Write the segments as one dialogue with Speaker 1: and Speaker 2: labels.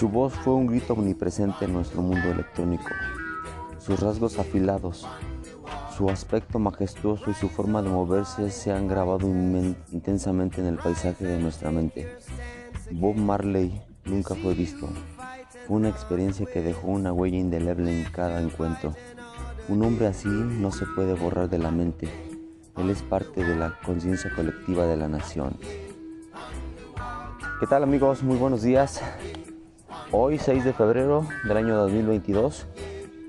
Speaker 1: Su voz fue un grito omnipresente en nuestro mundo electrónico. Sus rasgos afilados, su aspecto majestuoso y su forma de moverse se han grabado intensamente en el paisaje de nuestra mente. Bob Marley nunca fue visto. Fue una experiencia que dejó una huella indeleble en cada encuentro. Un hombre así no se puede borrar de la mente. Él es parte de la conciencia colectiva de la nación. ¿Qué tal amigos? Muy buenos días. Hoy 6 de febrero del año 2022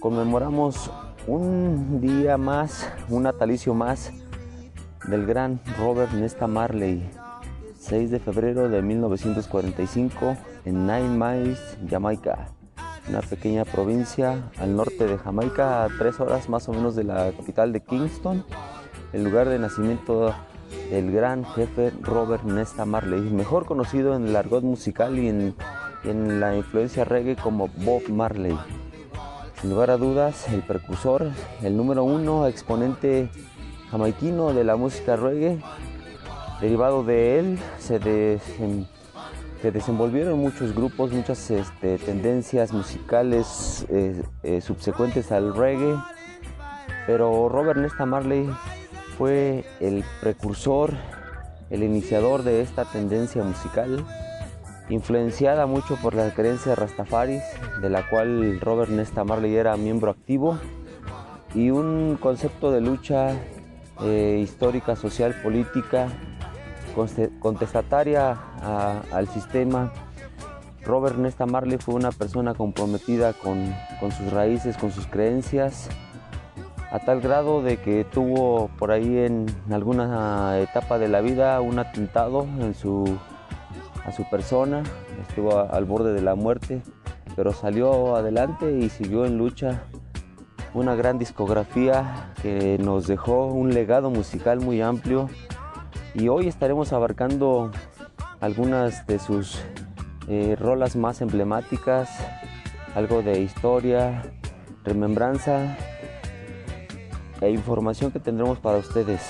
Speaker 1: conmemoramos un día más, un natalicio más del gran Robert Nesta Marley. 6 de febrero de 1945 en Nine Miles, Jamaica. Una pequeña provincia al norte de Jamaica, a tres horas más o menos de la capital de Kingston, el lugar de nacimiento del gran jefe Robert Nesta Marley, mejor conocido en el argot musical y en en la influencia reggae como Bob Marley. Sin lugar a dudas, el precursor, el número uno exponente jamaiquino de la música reggae. Derivado de él se, desenvolvieron muchos grupos, muchas este, tendencias musicales eh, eh, subsecuentes al reggae. Pero Robert Nesta Marley fue el precursor, el iniciador de esta tendencia musical influenciada mucho por la creencia Rastafaris, de la cual Robert Nesta Marley era miembro activo, y un concepto de lucha eh, histórica, social, política, contestataria al sistema. Robert Nesta Marley fue una persona comprometida con sus raíces, con sus creencias, a tal grado de que tuvo por ahí en alguna etapa de la vida un atentado en su a su persona, estuvo al borde de la muerte, pero salió adelante y siguió en lucha. Una gran discografía que nos dejó un legado musical muy amplio y hoy estaremos abarcando algunas de sus eh, rolas más emblemáticas, algo de historia, remembranza e información que tendremos para ustedes.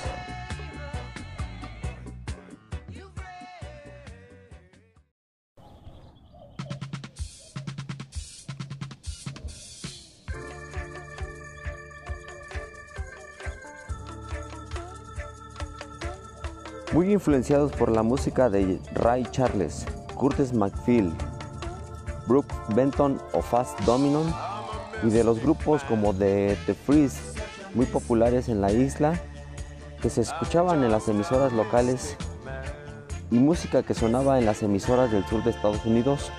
Speaker 1: Influenciados por la música de Ray Charles, Curtis McField, Brooke Benton o Fast Dominion y de los grupos como The, The Freeze, muy populares en la isla, que se escuchaban en las emisoras locales y música que sonaba en las emisoras del sur de Estados Unidos.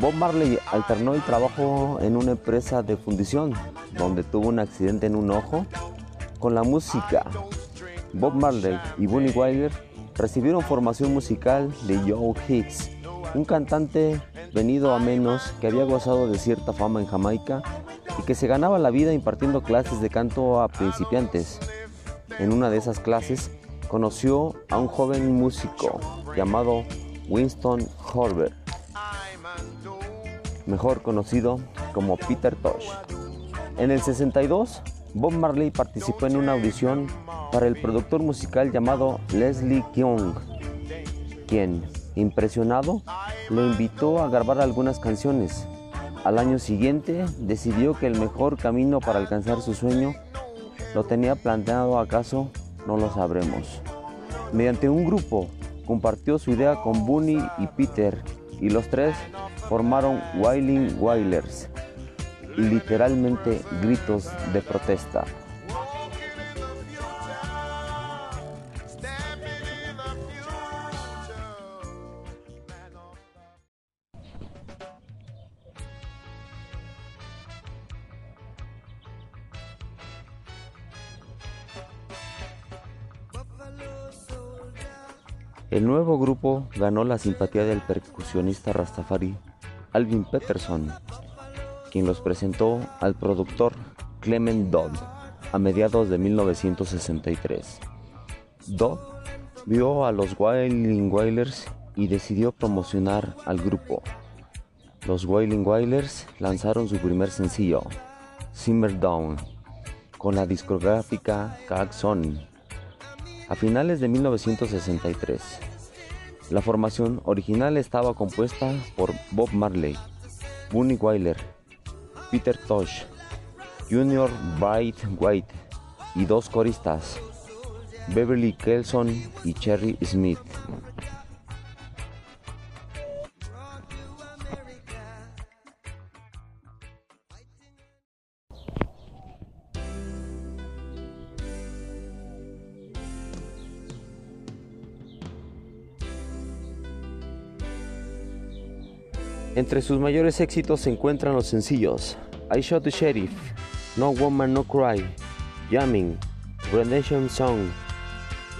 Speaker 1: Bob Marley alternó el trabajo en una empresa de fundición, donde tuvo un accidente en un ojo, con la música Bob Marley y Bunny Wilder recibieron formación musical de Joe Hicks, un cantante venido a menos que había gozado de cierta fama en Jamaica y que se ganaba la vida impartiendo clases de canto a principiantes. En una de esas clases conoció a un joven músico llamado Winston Horber, mejor conocido como Peter Tosh. En el 62, Bob Marley participó en una audición para el productor musical llamado Leslie Young, quien, impresionado, lo invitó a grabar algunas canciones. Al año siguiente decidió que el mejor camino para alcanzar su sueño lo tenía planteado acaso, no lo sabremos. Mediante un grupo compartió su idea con Bunny y Peter y los tres formaron Wailing Wailers, literalmente gritos de protesta. El nuevo grupo ganó la simpatía del percusionista rastafari Alvin Peterson, quien los presentó al productor Clement Dodd a mediados de 1963. Dodd vio a los Wailing Wailers y decidió promocionar al grupo. Los Wailing Wailers lanzaron su primer sencillo, Simmer Down, con la discográfica Sony a finales de 1963. La formación original estaba compuesta por Bob Marley, Bunny Wyler, Peter Tosh, Junior Bright White y dos coristas, Beverly Kelson y Cherry Smith. Entre sus mayores éxitos se encuentran los sencillos I Shot the Sheriff, No Woman No Cry, Jamming, Renation Song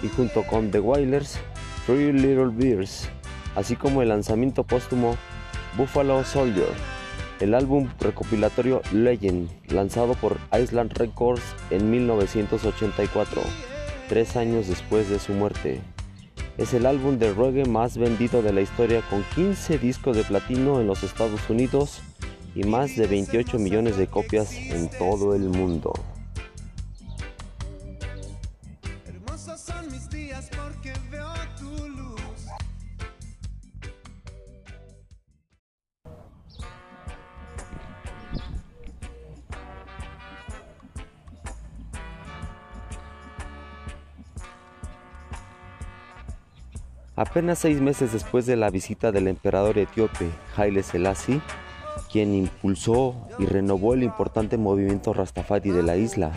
Speaker 1: y junto con The Wailers, Three Little Bears, así como el lanzamiento póstumo Buffalo Soldier, el álbum recopilatorio Legend, lanzado por Island Records en 1984, tres años después de su muerte. Es el álbum de reggae más vendido de la historia con 15 discos de platino en los Estados Unidos y más de 28 millones de copias en todo el mundo. Apenas seis meses después de la visita del emperador etíope Haile Selassie, quien impulsó y renovó el importante movimiento Rastafari de la isla,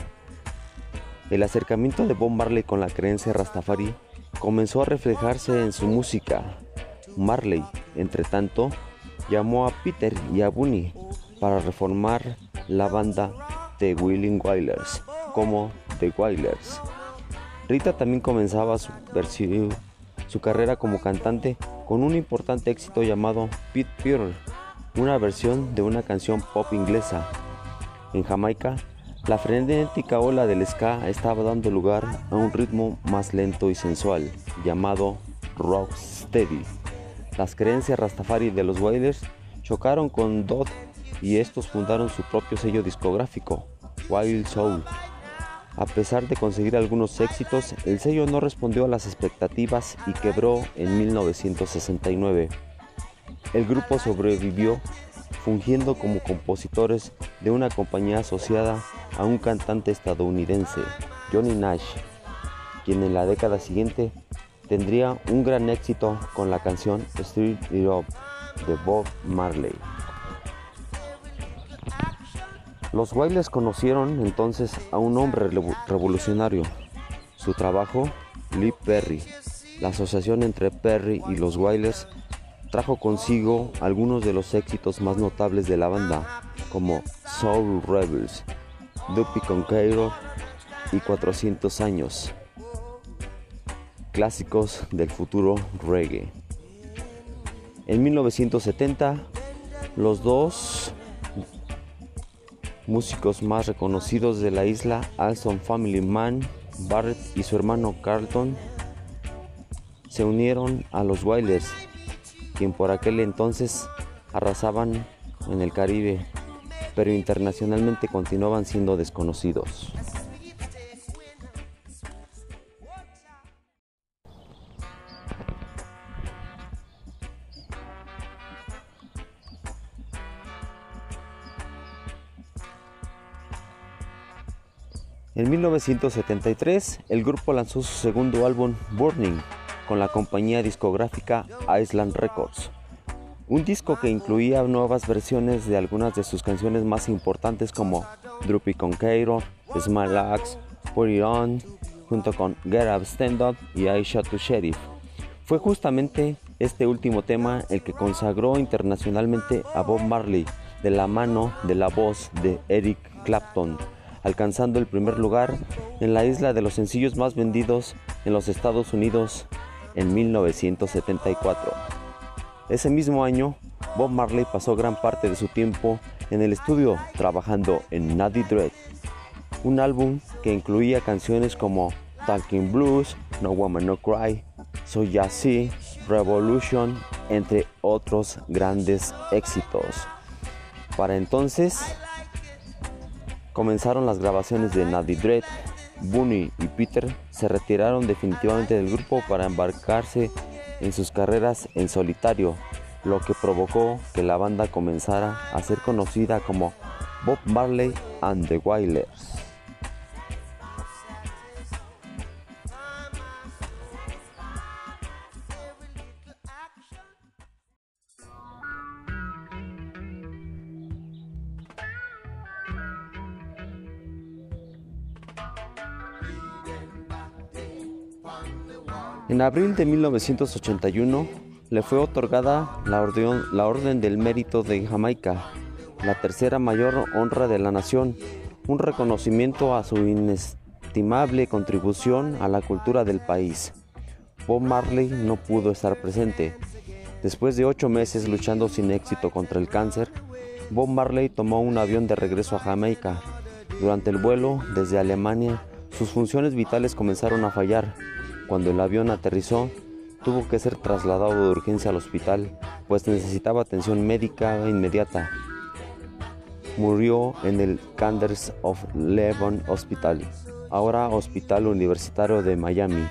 Speaker 1: el acercamiento de Bob Marley con la creencia Rastafari comenzó a reflejarse en su música. Marley, entre tanto, llamó a Peter y a Bunny para reformar la banda The Willing Wailers como The Wailers. Rita también comenzaba su versión su carrera como cantante con un importante éxito llamado Pete Pearl, una versión de una canción pop inglesa. En Jamaica, la frenética ola del ska estaba dando lugar a un ritmo más lento y sensual, llamado rocksteady. Las creencias rastafari de los Wailers chocaron con Dodd y estos fundaron su propio sello discográfico, Wild Soul. A pesar de conseguir algunos éxitos, el sello no respondió a las expectativas y quebró en 1969. El grupo sobrevivió fungiendo como compositores de una compañía asociada a un cantante estadounidense, Johnny Nash, quien en la década siguiente tendría un gran éxito con la canción Street It Up de Bob Marley. Los Wailers conocieron entonces a un hombre revolucionario. Su trabajo, Lee Perry. La asociación entre Perry y los Wailers trajo consigo algunos de los éxitos más notables de la banda, como Soul Rebels, Duppy Conqueror y 400 años, clásicos del futuro reggae. En 1970, los dos músicos más reconocidos de la isla, Alson Family Man, Barrett y su hermano Carlton, se unieron a los Wailers, quien por aquel entonces arrasaban en el Caribe, pero internacionalmente continuaban siendo desconocidos. En 1973, el grupo lanzó su segundo álbum Burning con la compañía discográfica Island Records. Un disco que incluía nuevas versiones de algunas de sus canciones más importantes como Droopy Conqueror, Small Axe, Put It On, junto con Get Up Stand Up y I Shot to Sheriff. Fue justamente este último tema el que consagró internacionalmente a Bob Marley de la mano de la voz de Eric Clapton alcanzando el primer lugar en la isla de los sencillos más vendidos en los Estados Unidos en 1974. Ese mismo año, Bob Marley pasó gran parte de su tiempo en el estudio trabajando en Nutty Dread, un álbum que incluía canciones como Talking Blues, No Woman No Cry, So Ya See, Revolution, entre otros grandes éxitos. Para entonces, Comenzaron las grabaciones de Nadie Dread, Bunny y Peter se retiraron definitivamente del grupo para embarcarse en sus carreras en solitario lo que provocó que la banda comenzara a ser conocida como Bob Marley and the Wailers. En abril de 1981 le fue otorgada la orden, la orden, del Mérito de Jamaica, la tercera mayor honra de la nación, un reconocimiento a su inestimable contribución a la cultura del país. Bob Marley no pudo estar presente. Después de ocho meses luchando sin éxito contra el cáncer, Bob Marley tomó un avión de regreso a Jamaica. Durante el vuelo desde Alemania, sus funciones vitales comenzaron a fallar cuando el avión aterrizó, tuvo que ser trasladado de urgencia al hospital, pues necesitaba atención médica inmediata. Murió en el Canders of Levon Hospital, ahora Hospital Universitario de Miami,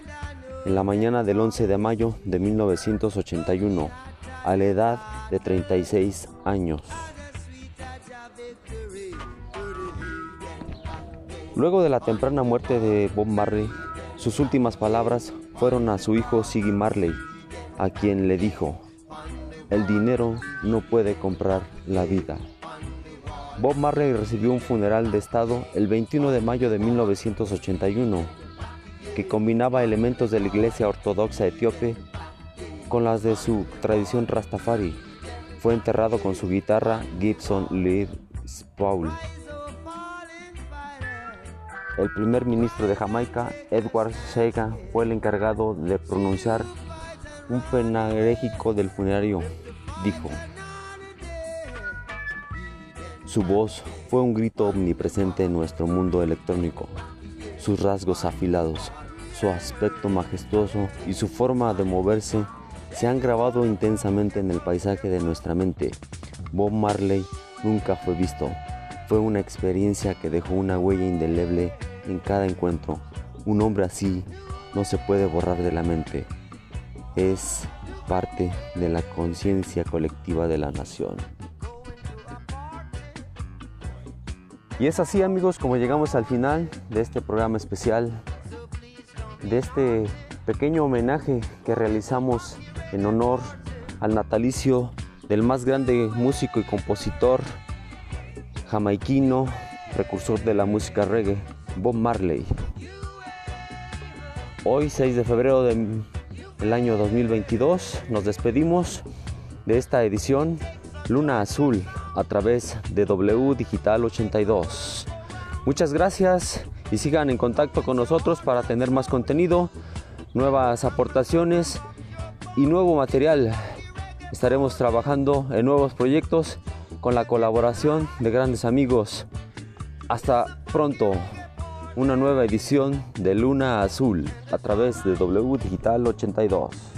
Speaker 1: en la mañana del 11 de mayo de 1981, a la edad de 36 años. Luego de la temprana muerte de Bob Marley, sus últimas palabras fueron a su hijo Siggy Marley, a quien le dijo, el dinero no puede comprar la vida. Bob Marley recibió un funeral de Estado el 21 de mayo de 1981, que combinaba elementos de la Iglesia Ortodoxa etíope con las de su tradición Rastafari. Fue enterrado con su guitarra Gibson Les Paul el primer ministro de Jamaica, Edward Sega, fue el encargado de pronunciar un penagrégico del funerario. Dijo, su voz fue un grito omnipresente en nuestro mundo electrónico. Sus rasgos afilados, su aspecto majestuoso y su forma de moverse se han grabado intensamente en el paisaje de nuestra mente. Bob Marley nunca fue visto. Fue una experiencia que dejó una huella indeleble en cada encuentro. Un hombre así no se puede borrar de la mente. Es parte de la conciencia colectiva de la nación. Y es así amigos como llegamos al final de este programa especial, de este pequeño homenaje que realizamos en honor al natalicio del más grande músico y compositor jamaiquino, precursor de la música reggae, Bob Marley. Hoy 6 de febrero del año 2022 nos despedimos de esta edición Luna Azul a través de W Digital 82. Muchas gracias y sigan en contacto con nosotros para tener más contenido, nuevas aportaciones y nuevo material. Estaremos trabajando en nuevos proyectos con la colaboración de grandes amigos. Hasta pronto una nueva edición de Luna Azul a través de W Digital 82.